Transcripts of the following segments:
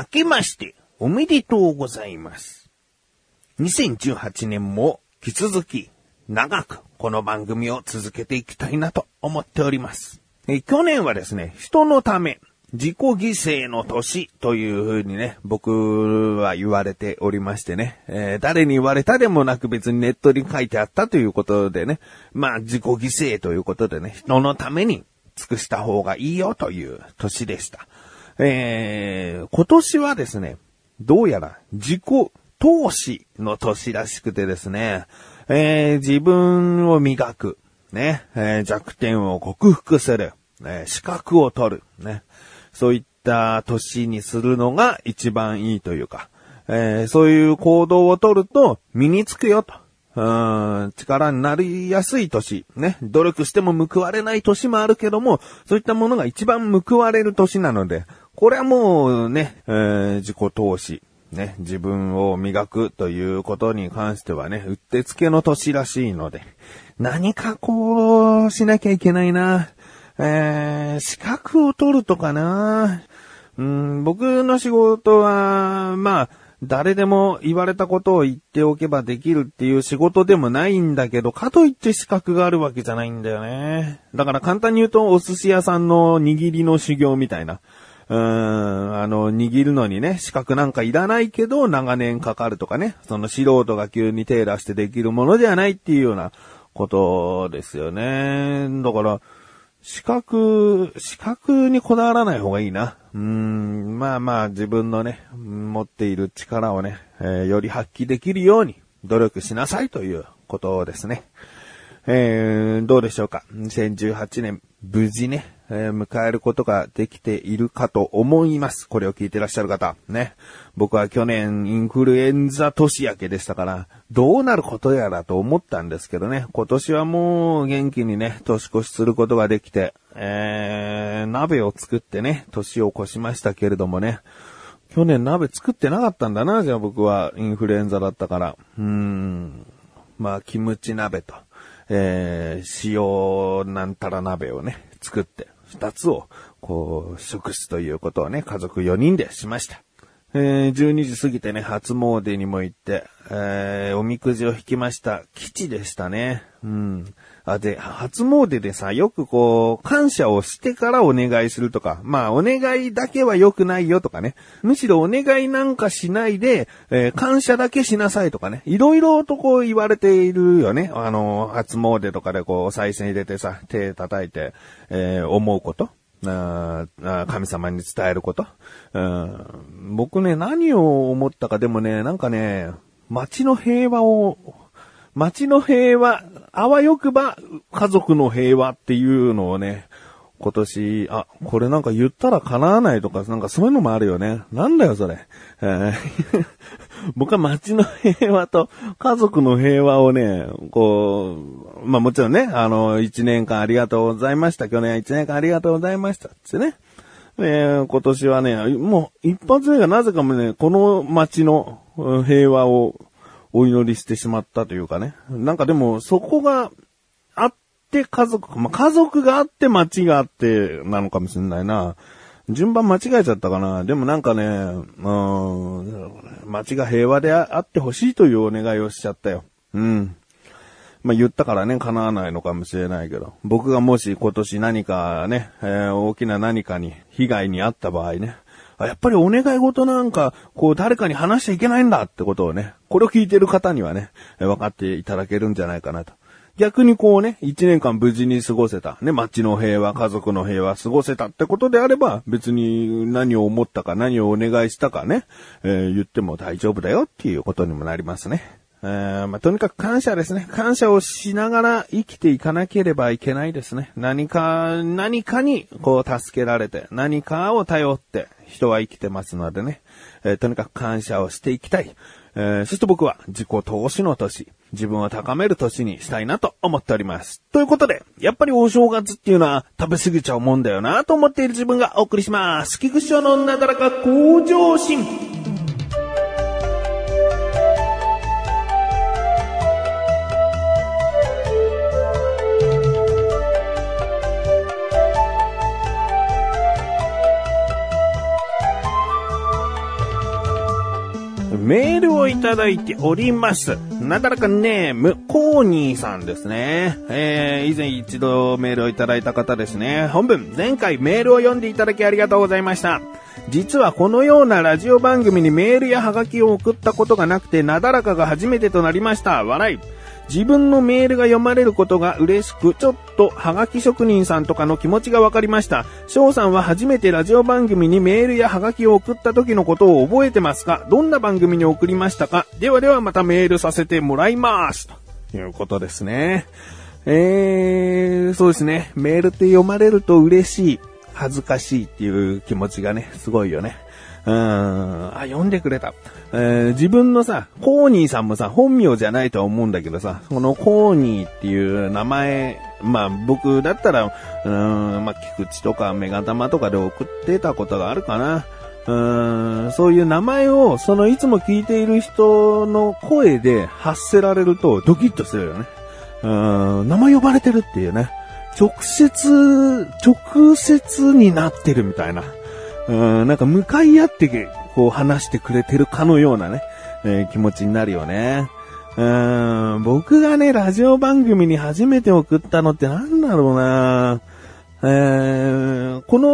明けましておめでとうございます。2018年も引き続き長くこの番組を続けていきたいなと思っております。え去年はですね、人のため、自己犠牲の年という風にね、僕は言われておりましてね、えー誰に言われたでもなく別にネットに書いてあったということでね、まあ自己犠牲ということでね、人のために尽くした方がいいよという年でした。えー、今年はですね、どうやら自己投資の年らしくてですね、えー自分を磨く、ね、えー弱点を克服する、ね、資格を取る、ね、そういった年にするのが一番いいというか、えーそういう行動を取ると身につくよと。うん力になりやすい年、ね、努力しても報われない年もあるけども、そういったものが一番報われる年なので、これはもうね、えー自己投資、ね、自分を磨くということに関してはね、うってつけの年らしいので、何かこう、しなきゃいけないな。えー、資格を取るとかな。うん、僕の仕事は、まあ、誰でも言われたことを言っておけばできるっていう仕事でもないんだけど、かといって資格があるわけじゃないんだよね。だから簡単に言うと、お寿司屋さんの握りの修行みたいな。うーん、あの、握るのにね、資格なんかいらないけど、長年かかるとかね、その素人が急に手出してできるものではないっていうようなことですよね。だから、資格、資格にこだわらない方がいいな。うん、まあまあ自分のね、持っている力をね、えーより発揮できるように努力しなさいということですね。えー、どうでしょうか？2018年、無事ね、えー迎えることができているかと思います。これを聞いてらっしゃる方。ね。僕は去年インフルエンザ年明けでしたから、どうなることやらと思ったんですけどね。今年はもう元気にね、年越しすることができて、えー、鍋を作ってね、年を越しましたけれどもね。去年鍋作ってなかったんだな、じゃあ僕はインフルエンザだったから。うーん。まあ、キムチ鍋と、えー、塩なんたら鍋をね、作って、二つを、こう、食すということをね、家族4人でしました。えー、12時過ぎてね、初詣にも行って、えー、おみくじを引きました。吉でしたね。うん。あ、で、初詣でさ、よくこう、感謝をしてからお願いするとか、まあ、お願いだけは良くないよとかね。むしろお願いなんかしないで、えー感謝だけしなさいとかね。いろいろとこう言われているよね。あの、初詣とかでこう、再銭入れてさ、手叩いて、えー思うこと。あ神様に伝えること？僕ね、何を思ったかでもね、なんかね、街の平和を、街の平和、あわよくば家族の平和っていうのをね、今年、あ、これなんか言ったら叶わないとか、なんかそういうのもあるよね。なんだよ、それ。僕は街の平和と家族の平和をね、こう、まあもちろんね、あの、一年間ありがとうございました。去年は一年間ありがとうございました。つってね。えー今年はね、もう一発目がなぜかもね、この街の平和をお祈りしてしまったというかね。なんかでもそこがあって家族、まあ、家族があって街があってなのかもしれないな。順番間違えちゃったかな。でもなんかね、うん、街が平和であってほしいというお願いをしちゃったよ。うん。まあ、言ったからね、叶わないのかもしれないけど、僕がもし今年何かね、えー大きな何かに被害に遭った場合ね、やっぱりお願い事なんか、こう誰かに話しちゃいけないんだってことをね、これを聞いてる方にはね、分かっていただけるんじゃないかなと。逆にこうね、一年間無事に過ごせた、ね、街の平和、家族の平和過ごせたってことであれば、別に何を思ったか何をお願いしたかね、えー言っても大丈夫だよっていうことにもなりますね。えーまあ、とにかく感謝ですね。感謝をしながら生きていかなければいけないですね。何か、何かにこう助けられて、何かを頼って人は生きてますのでね。えーとにかく感謝をしていきたい。えーそして僕は自己投資の年、自分を高める年にしたいなと思っております。ということで、やっぱりお正月っていうのは食べ過ぎちゃうもんだよなと思っている自分がお送りします。菊池のなだらか向上心。メールいただいております。なだらかネーム、コーニーさんですね。えー、以前一度メールをいただいた方ですね。本文、前回メールを読んでいただきありがとうございました。実はこのようなラジオ番組にメールやハガキを送ったことがなくて、なだらかが初めてとなりました。笑い。自分のメールが読まれることが嬉しく、ちょっとハガキ職人さんとかの気持ちがわかりました。翔さんは初めてラジオ番組にメールやハガキを送った時のことを覚えてますかどんな番組に送りましたか？ではではまたメールさせてもらいます。ということですね。えー、そうですね。メールって読まれると嬉しい、恥ずかしいっていう気持ちがね、すごいよね。うん。あ、読んでくれた。えー自分のさ、コーニーさんもさ、本名じゃないとは思うんだけどさ、このコーニーっていう名前、まあ僕だったら、うん、まあ菊池とかメガ玉とかで送ってたことがあるかな。うん、そういう名前を、そのいつも聞いている人の声で発せられるとドキッとするよね。うん、名前呼ばれてるっていうね。直接、直接になってるみたいな。うん、なんか向かい合って、こう話してくれてるかのようなね、えー気持ちになるよね。うん、僕がね、ラジオ番組に初めて送ったのってなんだろうなえーこの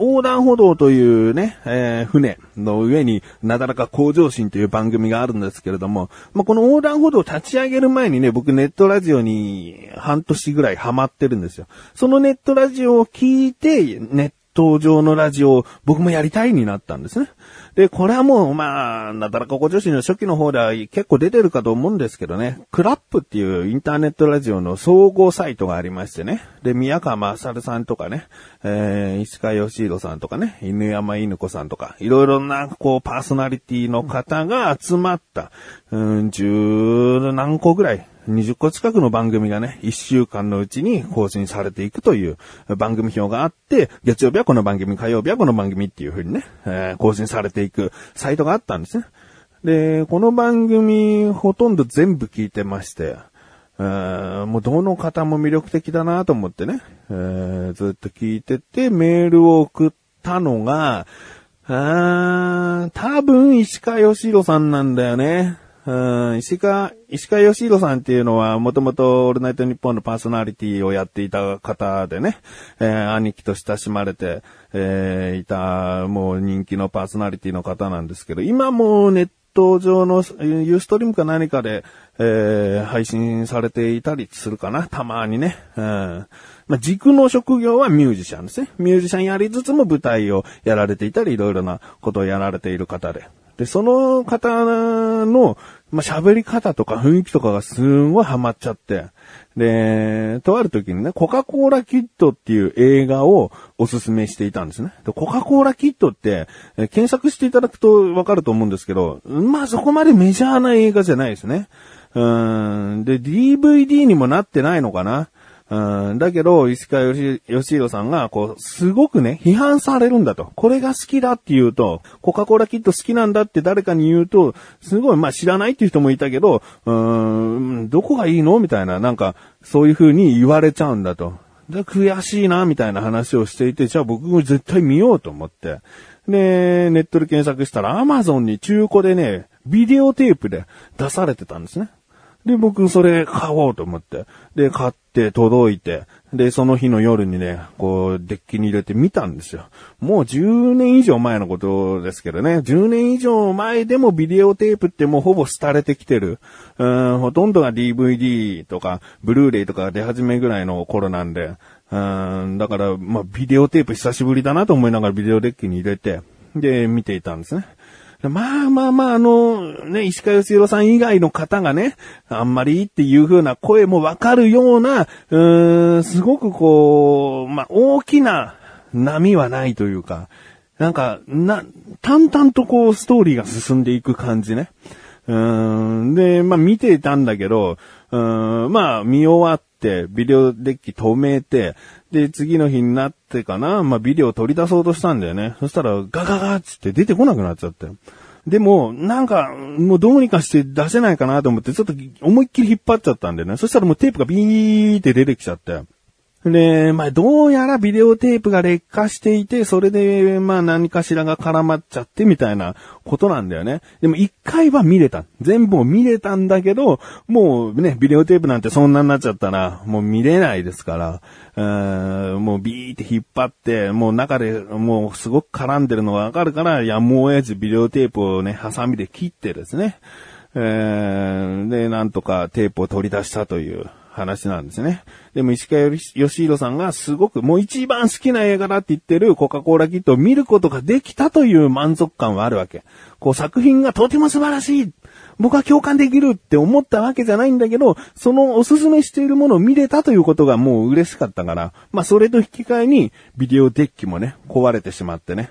横断歩道というね、えー船の上になだらか向上心という番組があるんですけれども、まあ、この横断歩道を立ち上げる前にね、僕ネットラジオに半年ぐらいハマってるんですよ。そのネットラジオを聞いて、ネット上のラジオを僕もやりたいになったんですね。で、これはもう、まあ、なだらかご女子の初期の方では結構出てるかと思うんですけどね、クラップっていうインターネットラジオの総合サイトがありましてね。で、宮川勝さんとかね、えー、石川義弘さんとかね、犬山犬子さんとか、いろいろな、こう、パーソナリティの方が集まった、うん、十何個ぐらい、20個近くの番組がね、1週間のうちに更新されていくという番組表があって、月曜日はこの番組、火曜日はこの番組っていう風にね、えー更新されていくサイトがあったんですね。で、この番組ほとんど全部聞いてまして、えーもうどの方も魅力的だなと思ってね、えーずっと聞いててメールを送ったのが、あー多分石川義弘さんなんだよね。うん、石川、石川義弘さんっていうのは、もともとオールナイトニッポンのパーソナリティをやっていた方でね、えー兄貴と親しまれて、えーいた、もう人気のパーソナリティの方なんですけど、今もネット上のユーストリームか何かで、えー配信されていたりするかな、たまにね。うんまあ、軸の職業はミュージシャンですね。ミュージシャンやりつつも舞台をやられていたり、いろいろなことをやられている方で。で、その方の、ま、喋り方とか雰囲気とかがすんごいハマっちゃって。で、とある時にね、コカ・コーラキッドっていう映画をおすすめしていたんですね。でコカ・コーラキッドって、え検索していただくとわかると思うんですけど、まあそこまでメジャーな映画じゃないですね。うん。で、DVD にもなってないのかな。うん、だけど、石川義弘さんが、こう、すごくね、批判されるんだと。これが好きだって言うと、コカ・コーラキッド好きなんだって誰かに言うと、すごい、まあ知らないっていう人もいたけど、うーん、どこがいいの？みたいな、なんか、そういう風に言われちゃうんだと。で、悔しいな、みたいな話をしていて、じゃあ僕も絶対見ようと思って。で、ネットで検索したら、アマゾンに中古でね、ビデオテープで出されてたんですね。で、僕それ買おうと思って。で、買って届いて。で、その日の夜にね、こう、デッキに入れて見たんですよ。もう10年以上前のことですけどね。10年以上前でもビデオテープってもうほぼ廃れてきてる。うん、ほとんどが DVD とか、ブルーレイとか出始めぐらいの頃なんで。うん、だから、まあ、ビデオテープ久しぶりだなと思いながらビデオデッキに入れて、で、見ていたんですね。まあまあまあ、あの、ね、石川義弘さん以外の方がね、あんまりいいっていう風な声もわかるような、うーん、すごくこう、まあ大きな波はないというか、なんか、な、淡々とこう、ストーリーが進んでいく感じね。うーん、で、まあ見てたんだけど、うん、まあ見終わって、ビデオデッキ止めて、で、次の日になってかな、まあビデオ取り出そうとしたんだよね。そしたらガガガッつって出てこなくなっちゃったよ。でも、なんか、もうどうにかして出せないかなと思って、ちょっと思いっきり引っ張っちゃったんだよね。そしたらもうテープがビーって出てきちゃって。で、まあ、どうやらビデオテープが劣化していて、それで、まあ、何かしらが絡まっちゃってみたいなことなんだよね。でも、一回は見れた。全部を見れたんだけど、もうね、ビデオテープなんてそんなになっちゃったら、もう見れないですから、うもうビーって引っ張って、もう中でもうすごく絡んでるのがわかるから、やむを得ずビデオテープをね、ハサミで切ってですね、えー、で、なんとかテープを取り出したという話なんですね。でも石川義弘さんがすごくもう一番好きな映画だって言ってるコカ・コーラキットを見ることができたという満足感はあるわけ。こう作品がとても素晴らしい。僕は共感できるって思ったわけじゃないんだけど、そのおすすめしているものを見れたということがもう嬉しかったから、まあそれと引き換えにビデオデッキもね、壊れてしまってね。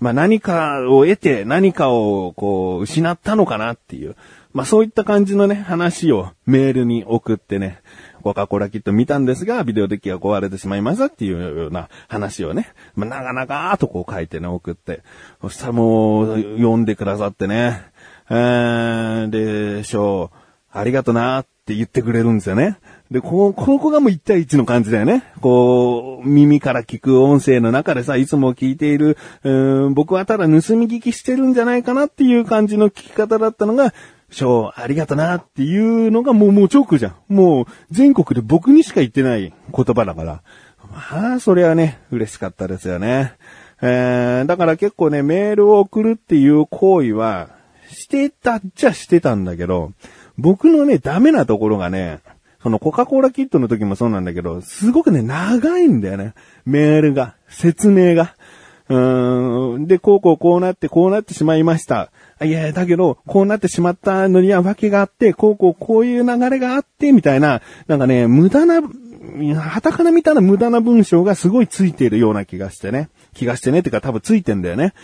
まあ何かを得て何かをこう失ったのかなっていう。まあそういった感じのね、話をメールに送ってね、コカ・コーラキット見たんですが、ビデオデッキが壊れてしまいましたっていうような話をね、まあ長々とこう書いてね、送って、そしたらもう、読んでくださってね、えー、で、しょう、ありがとなって言ってくれるんですよね。で、こ、ここがもう一対一の感じだよね。こう、耳から聞く音声の中でさ、いつも聞いている、うん僕はただ盗み聞きしてるんじゃないかなっていう感じの聞き方だったのが、ショー、ありがとなっていうのがもう、もう直じゃん。もう、全国で僕にしか言ってない言葉だから。まあ、それはね、嬉しかったですよね。えー、だから結構ね、メールを送るっていう行為は、してたっちゃしてたんだけど、僕のね、ダメなところがね、そのコカ・コーラキットの時もそうなんだけど、すごくね、長いんだよね。メールが、説明が。うん。で、こうこうこうなってこうなってしまいました。いや、だけど、こうなってしまったのには訳があって、こうこうこういう流れがあって、みたいな、なんかね、無駄な、旗から見たら無駄な文章がすごいついているような気がしてね。気がしてね。ってか多分ついてんだよね。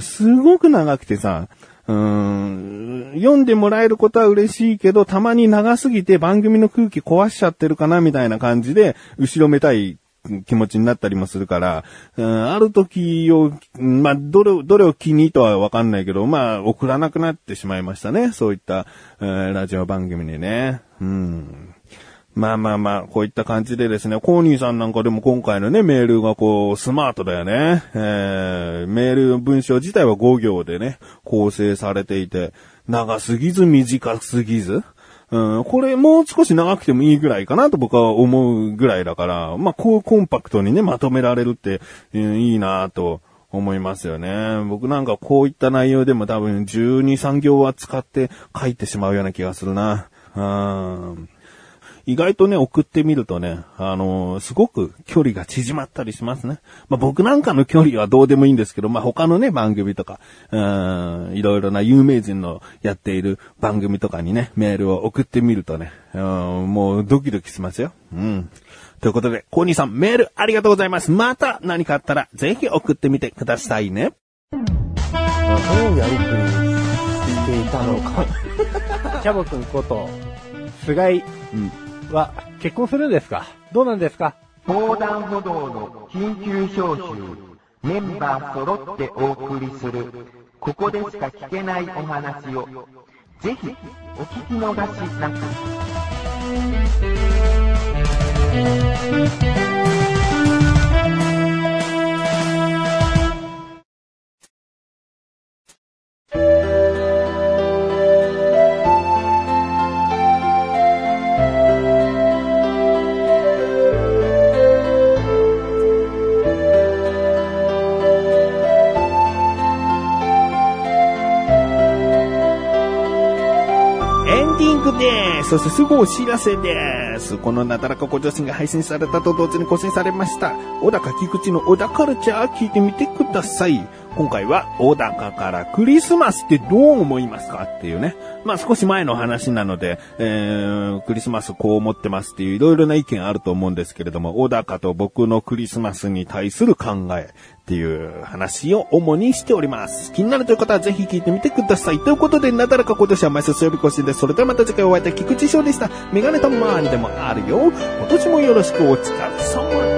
すごく長くてさ、うーん、読んでもらえることは嬉しいけど、たまに長すぎて番組の空気壊しちゃってるかなみたいな感じで、後ろめたい気持ちになったりもするから、うん、ある時を、まあ、どれ、どれを気にとはわかんないけど、まあ、送らなくなってしまいましたね。そういった、えー、ラジオ番組にね。うん。まあまあまあ、こういった感じでですね、コーニーさんなんかでも今回のね、メールがこう、スマートだよね。えー、メール文章自体は5行でね、構成されていて、長すぎず短すぎず、うん、これもう少し長くてもいいぐらいかなと僕は思うぐらいだから、まあ、こうコンパクトにね、まとめられるって、えー、いいなと思いますよね。僕なんかこういった内容でも多分12、3行は使って書いてしまうような気がするな。うん意外とね、送ってみるとね、あのー、すごく距離が縮まったりしますね。まあ、僕なんかの距離はどうでもいいんですけど、まあ、他のね、番組とか、うん、いろいろな有名人のやっている番組とかにね、メールを送ってみるとね、うん、もうドキドキしますよ。うん。ということで、コーニーさんメールありがとうございます。また何かあったらぜひ送ってみてくださいね。どうやりくりしていたのか。キャボ君こと、菅井、うんは結婚するんですか？どうなんですか？横断歩道の緊急招集、メンバー揃ってお送りする、ここでしか聞けないお話を、ぜひお聞き逃しなく。そしてすぐお知らせです。このなだらかご女子が配信されたと同時に更新されました。小高菊池の小田カルチャー聞いてみてください。今回は小高からクリスマスってどう思いますか？っていうね。まあ少し前の話なので、えー、クリスマスこう思ってますっていういろいろな意見あると思うんですけれども、小高と僕のクリスマスに対する考え、っていう話を主にしております。気になるという方はぜひ聞いてみてください。ということで、なだらか今年は毎週水曜日更新です。それではまた次回お会いいた菊池翔でした。メガネとマーニでもあるよ。今年もよろしくお疲れ様